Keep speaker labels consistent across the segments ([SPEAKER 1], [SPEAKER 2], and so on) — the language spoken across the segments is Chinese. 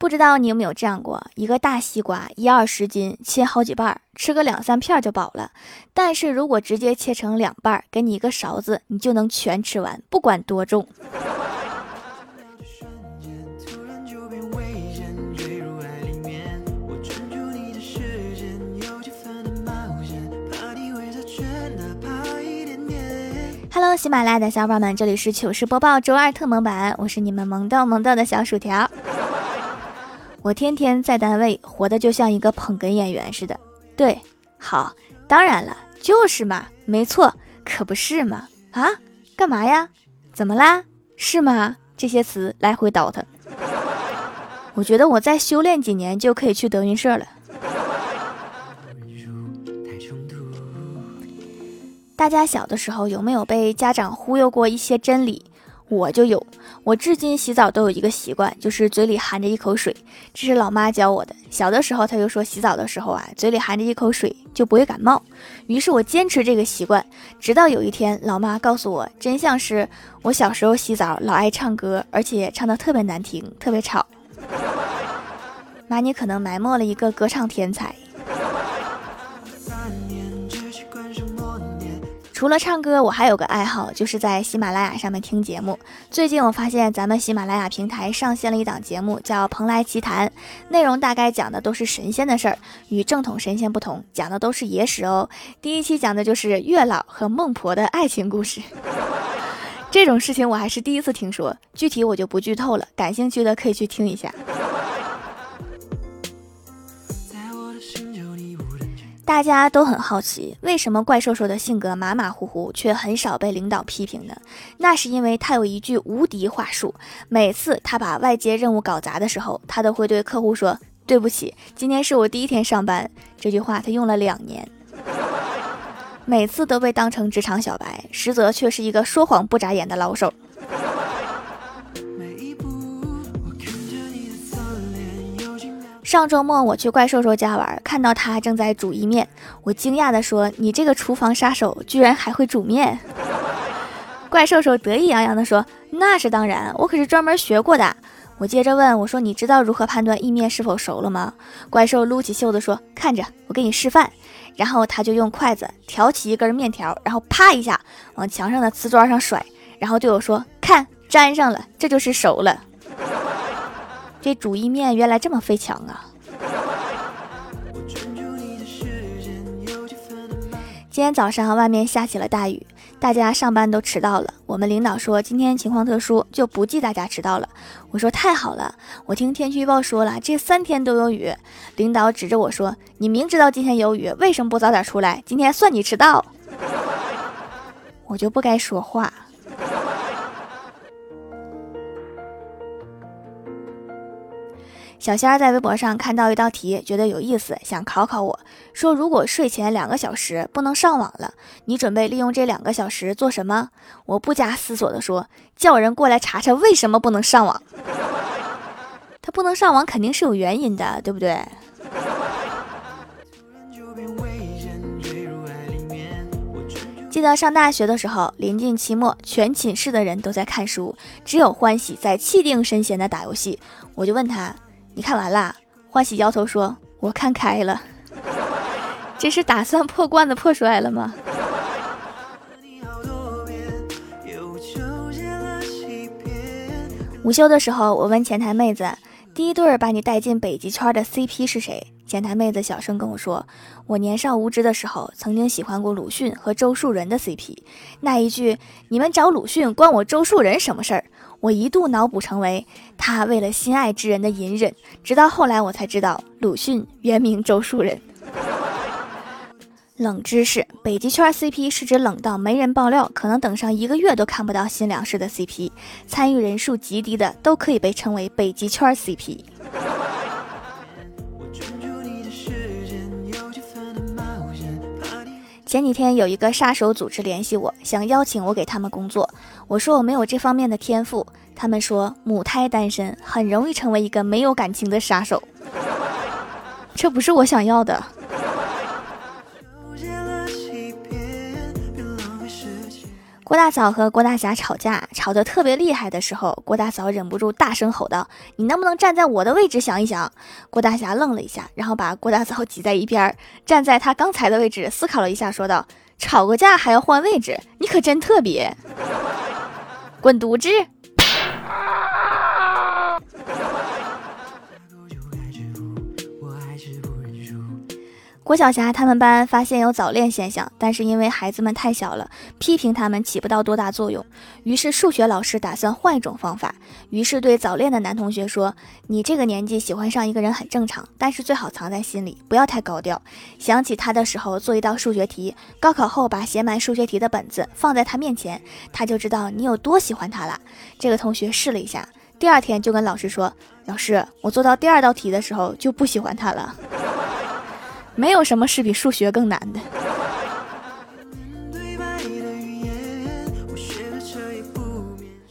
[SPEAKER 1] 不知道你有没有这样过？一个大西瓜一二十斤，切好几瓣，吃个两三片就饱了。但是如果直接切成两半，给你一个勺子，你就能全吃完，不管多重。Hello，喜马拉雅的小伙伴们，这里是糗事播报周二特萌版，我是你们萌豆萌豆的小薯条。我天天在单位活得就像一个捧哏演员似的。对，好，当然了，就是嘛，没错，可不是嘛？啊，干嘛呀？怎么啦？是吗？这些词来回倒腾。我觉得我再修炼几年就可以去德云社了。大家小的时候有没有被家长忽悠过一些真理？我就有，我至今洗澡都有一个习惯，就是嘴里含着一口水，这是老妈教我的。小的时候，她就说洗澡的时候啊，嘴里含着一口水就不会感冒。于是我坚持这个习惯，直到有一天，老妈告诉我真相是，我小时候洗澡老爱唱歌，而且唱的特别难听，特别吵。妈，你可能埋没了一个歌唱天才。除了唱歌，我还有个爱好，就是在喜马拉雅上面听节目。最近我发现咱们喜马拉雅平台上线了一档节目，叫《蓬莱奇谈》，内容大概讲的都是神仙的事儿，与正统神仙不同，讲的都是野史哦。第一期讲的就是月老和孟婆的爱情故事，这种事情我还是第一次听说，具体我就不剧透了，感兴趣的可以去听一下。大家都很好奇，为什么怪兽兽的性格马马虎虎，却很少被领导批评呢？那是因为他有一句无敌话术，每次他把外接任务搞砸的时候，他都会对客户说：“对不起，今天是我第一天上班。”这句话他用了两年，每次都被当成职场小白，实则却是一个说谎不眨眼的老手。上周末我去怪兽兽家玩，看到他正在煮意面，我惊讶地说：“你这个厨房杀手居然还会煮面！”怪兽兽得意洋洋地说：“那是当然，我可是专门学过的。”我接着问我说：“你知道如何判断意面是否熟了吗？”怪兽撸起袖子说：“看着，我给你示范。”然后他就用筷子挑起一根面条，然后啪一下往墙上的瓷砖上甩，然后对我说：“看，粘上了，这就是熟了。”这煮意面原来这么费强啊！今天早上外面下起了大雨，大家上班都迟到了。我们领导说今天情况特殊，就不记大家迟到了。我说太好了，我听天气预报说了这三天都有雨。领导指着我说：“你明知道今天有雨，为什么不早点出来？今天算你迟到。”我就不该说话。小仙儿在微博上看到一道题，觉得有意思，想考考我。说如果睡前两个小时不能上网了，你准备利用这两个小时做什么？我不加思索地说：叫人过来查查为什么不能上网。他不能上网肯定是有原因的，对不对？记得上大学的时候，临近期末，全寝室的人都在看书，只有欢喜在气定神闲地打游戏。我就问他。你看完了？欢喜摇头说：“我看开了。”这是打算破罐子破摔了吗？午休的时候，我问前台妹子：“第一对把你带进北极圈的 CP 是谁？”前台妹子小声跟我说：“我年少无知的时候，曾经喜欢过鲁迅和周树人的 CP。”那一句“你们找鲁迅，关我周树人什么事儿？”我一度脑补成为他为了心爱之人的隐忍，直到后来我才知道鲁迅原名周树人。冷知识：北极圈 CP 是指冷到没人爆料，可能等上一个月都看不到新粮食的 CP，参与人数极低的都可以被称为北极圈 CP。前几天有一个杀手组织联系我，想邀请我给他们工作。我说我没有这方面的天赋。他们说母胎单身很容易成为一个没有感情的杀手，这不是我想要的。郭大嫂和郭大侠吵架，吵得特别厉害的时候，郭大嫂忍不住大声吼道：“你能不能站在我的位置想一想？”郭大侠愣了一下，然后把郭大嫂挤在一边，站在他刚才的位置思考了一下，说道：“吵个架还要换位置，你可真特别，滚犊子！”郭晓霞他们班发现有早恋现象，但是因为孩子们太小了，批评他们起不到多大作用。于是数学老师打算换一种方法，于是对早恋的男同学说：“你这个年纪喜欢上一个人很正常，但是最好藏在心里，不要太高调。想起他的时候做一道数学题，高考后把写满数学题的本子放在他面前，他就知道你有多喜欢他了。”这个同学试了一下，第二天就跟老师说：“老师，我做到第二道题的时候就不喜欢他了。”没有什么是比数学更难的。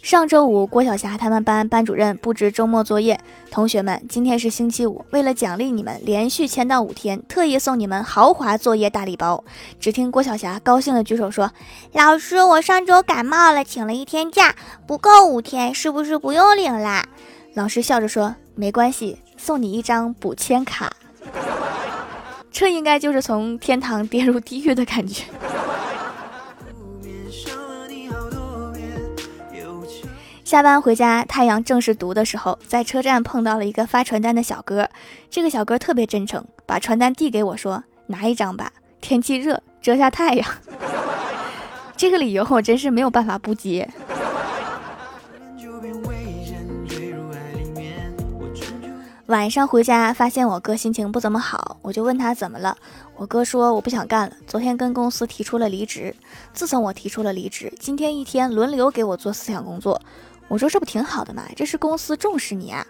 [SPEAKER 1] 上周五，郭晓霞他们班班主任布置周末作业。同学们，今天是星期五，为了奖励你们连续签到五天，特意送你们豪华作业大礼包。只听郭晓霞高兴的举手说：“老师，我上周感冒了，请了一天假，不够五天，是不是不用领啦？”老师笑着说：“没关系，送你一张补签卡。”这应该就是从天堂跌入地狱的感觉。下班回家，太阳正是毒的时候，在车站碰到了一个发传单的小哥。这个小哥特别真诚，把传单递给我，说：“拿一张吧，天气热，遮下太阳。”这个理由我真是没有办法不接。晚上回家发现我哥心情不怎么好，我就问他怎么了。我哥说我不想干了，昨天跟公司提出了离职。自从我提出了离职，今天一天轮流给我做思想工作。我说这不挺好的吗？这是公司重视你啊。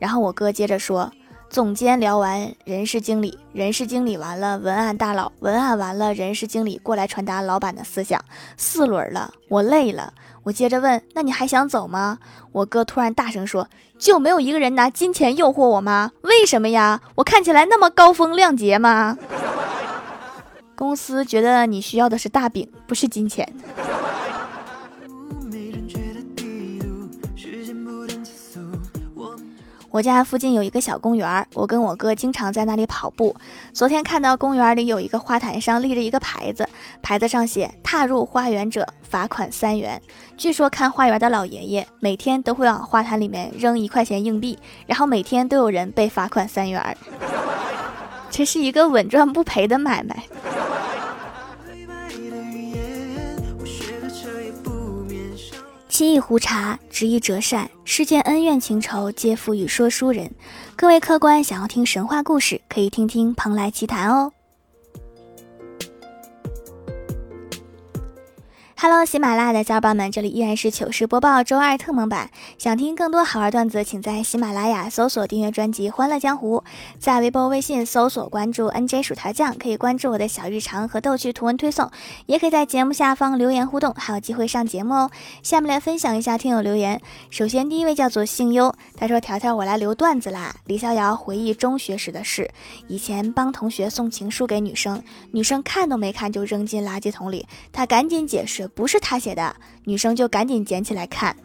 [SPEAKER 1] 然后我哥接着说，总监聊完，人事经理，人事经理完了，文案大佬，文案完了，人事经理过来传达老板的思想，四轮了，我累了。我接着问：“那你还想走吗？”我哥突然大声说：“就没有一个人拿金钱诱惑我吗？为什么呀？我看起来那么高风亮节吗？” 公司觉得你需要的是大饼，不是金钱。我家附近有一个小公园，我跟我哥经常在那里跑步。昨天看到公园里有一个花坛上立着一个牌子，牌子上写“踏入花园者罚款三元”。据说看花园的老爷爷每天都会往花坛里面扔一块钱硬币，然后每天都有人被罚款三元。这是一个稳赚不赔的买卖。沏一壶茶，执一折扇，世间恩怨情仇皆付与说书人。各位客官，想要听神话故事，可以听听《蓬莱奇谈》哦。Hello，喜马拉雅的小伙伴们，这里依然是糗事播报周二特蒙版。想听更多好玩段子，请在喜马拉雅搜索订阅专辑《欢乐江湖》，在微博、微信搜索关注 NJ 薯条酱，可以关注我的小日常和逗趣图文推送，也可以在节目下方留言互动，还有机会上节目哦。下面来分享一下听友留言。首先，第一位叫做姓优，他说：“条条，我来留段子啦。”李逍遥回忆中学时的事：以前帮同学送情书给女生，女生看都没看就扔进垃圾桶里，他赶紧解释。不是他写的，女生就赶紧捡起来看。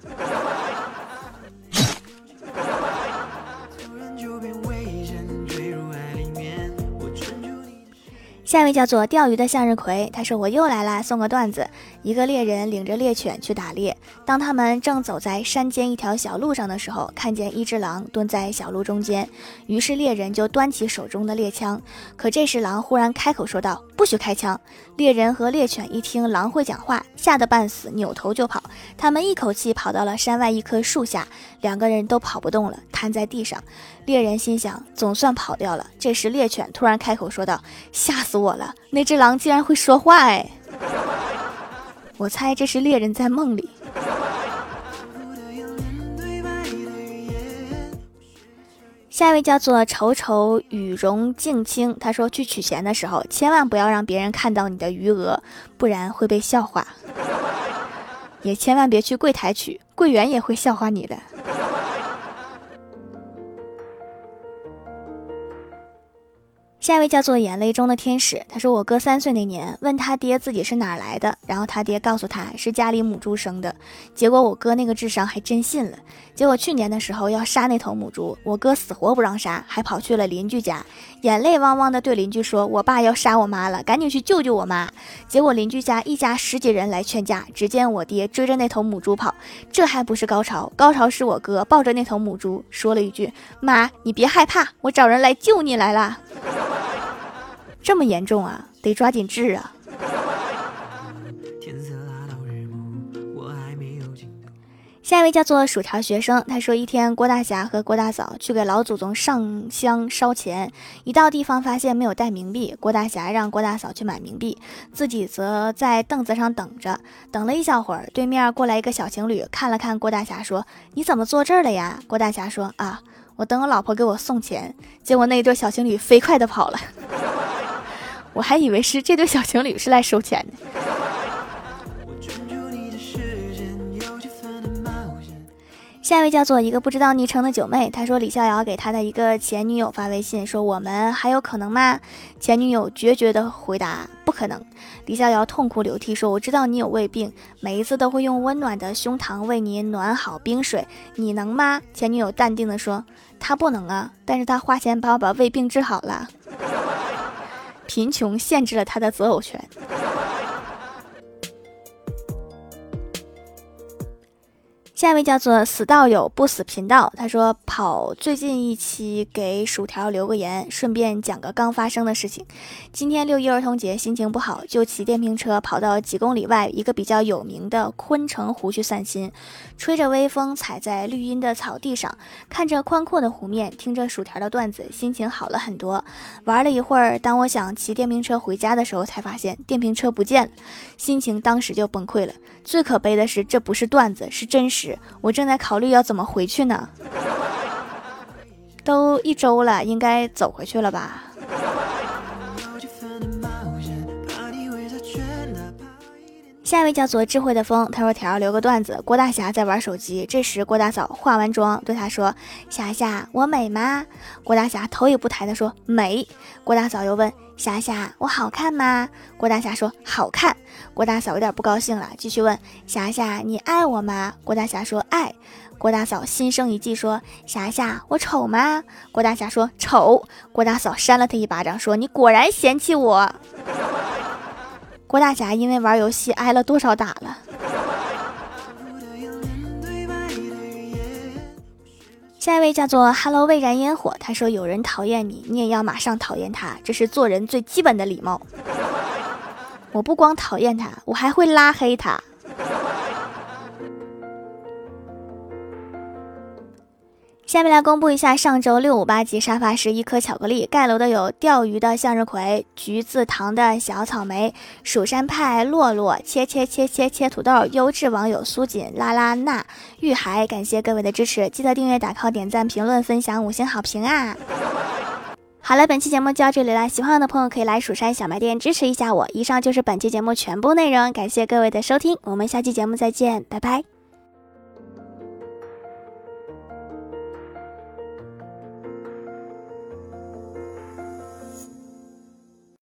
[SPEAKER 1] 下一位叫做钓鱼的向日葵，他说：“我又来啦，送个段子。一个猎人领着猎犬去打猎，当他们正走在山间一条小路上的时候，看见一只狼蹲在小路中间，于是猎人就端起手中的猎枪。可这时狼忽然开口说道：‘不许开枪！’猎人和猎犬一听狼会讲话，吓得半死，扭头就跑。他们一口气跑到了山外一棵树下，两个人都跑不动了，瘫在地上。猎人心想：总算跑掉了。这时猎犬突然开口说道：‘吓死！’我了，那只狼竟然会说话哎！我猜这是猎人在梦里。下一位叫做丑丑羽绒静清，他说去取钱的时候，千万不要让别人看到你的余额，不然会被笑话。也千万别去柜台取，柜员也会笑话你的。下一位叫做眼泪中的天使，他说我哥三岁那年问他爹自己是哪来的，然后他爹告诉他是家里母猪生的，结果我哥那个智商还真信了。结果去年的时候要杀那头母猪，我哥死活不让杀，还跑去了邻居家，眼泪汪汪的对邻居说：“我爸要杀我妈了，赶紧去救救我妈。”结果邻居家一家十几人来劝架，只见我爹追着那头母猪跑，这还不是高潮，高潮是我哥抱着那头母猪说了一句：“妈，你别害怕，我找人来救你来了。”这么严重啊，得抓紧治啊！下一位叫做薯条学生，他说一天郭大侠和郭大嫂去给老祖宗上香烧钱，一到地方发现没有带冥币，郭大侠让郭大嫂去买冥币，自己则在凳子上等着。等了一小会儿，对面过来一个小情侣，看了看郭大侠说：“你怎么坐这儿了呀？”郭大侠说：“啊，我等我老婆给我送钱。”结果那一对小情侣飞快的跑了。我还以为是这对小情侣是来收钱的。下一位叫做一个不知道昵称的九妹，她说李逍遥给他的一个前女友发微信说：“我们还有可能吗？”前女友决绝的回答：“不可能。”李逍遥痛哭流涕说：“我知道你有胃病，每一次都会用温暖的胸膛为你暖好冰水，你能吗？”前女友淡定的说：“他不能啊，但是他花钱帮我把胃病治好了。”贫穷限制了他的择偶权。下一位叫做死道友不死贫道，他说跑最近一期给薯条留个言，顺便讲个刚发生的事情。今天六一儿童节，心情不好，就骑电瓶车跑到几公里外一个比较有名的昆城湖去散心，吹着微风，踩在绿荫的草地上，看着宽阔的湖面，听着薯条的段子，心情好了很多。玩了一会儿，当我想骑电瓶车回家的时候，才发现电瓶车不见了，心情当时就崩溃了。最可悲的是，这不是段子，是真实。我正在考虑要怎么回去呢，都一周了，应该走回去了吧。下一位叫做智慧的风，他说：“条留个段子，郭大侠在玩手机，这时郭大嫂化完妆对他说：‘霞霞，我美吗？’郭大侠头也不抬的说：‘美。’郭大嫂又问：‘霞霞，我好看吗？’郭大侠说：‘好看。’郭大嫂有点不高兴了，继续问：‘霞霞，你爱我吗？’郭大侠说：‘爱。’郭大嫂心生一计说：‘霞霞，我丑吗？’郭大侠说：‘丑。’郭大嫂扇了他一巴掌，说：‘你果然嫌弃我。’郭大侠因为玩游戏挨了多少打了？下一位叫做 “Hello 未燃烟火”，他说：“有人讨厌你，你也要马上讨厌他，这是做人最基本的礼貌。”我不光讨厌他，我还会拉黑他。下面来公布一下上周六五八级沙发是一颗巧克力盖楼的有钓鱼的向日葵、橘子糖的小草莓、蜀山派洛洛、切切切切切土豆、优质网友苏锦、拉拉娜、玉海，感谢各位的支持，记得订阅、打 call、点赞、评论、分享、五星好评啊！好了，本期节目就到这里了，喜欢我的朋友可以来蜀山小卖店支持一下我。以上就是本期节目全部内容，感谢各位的收听，我们下期节目再见，拜拜。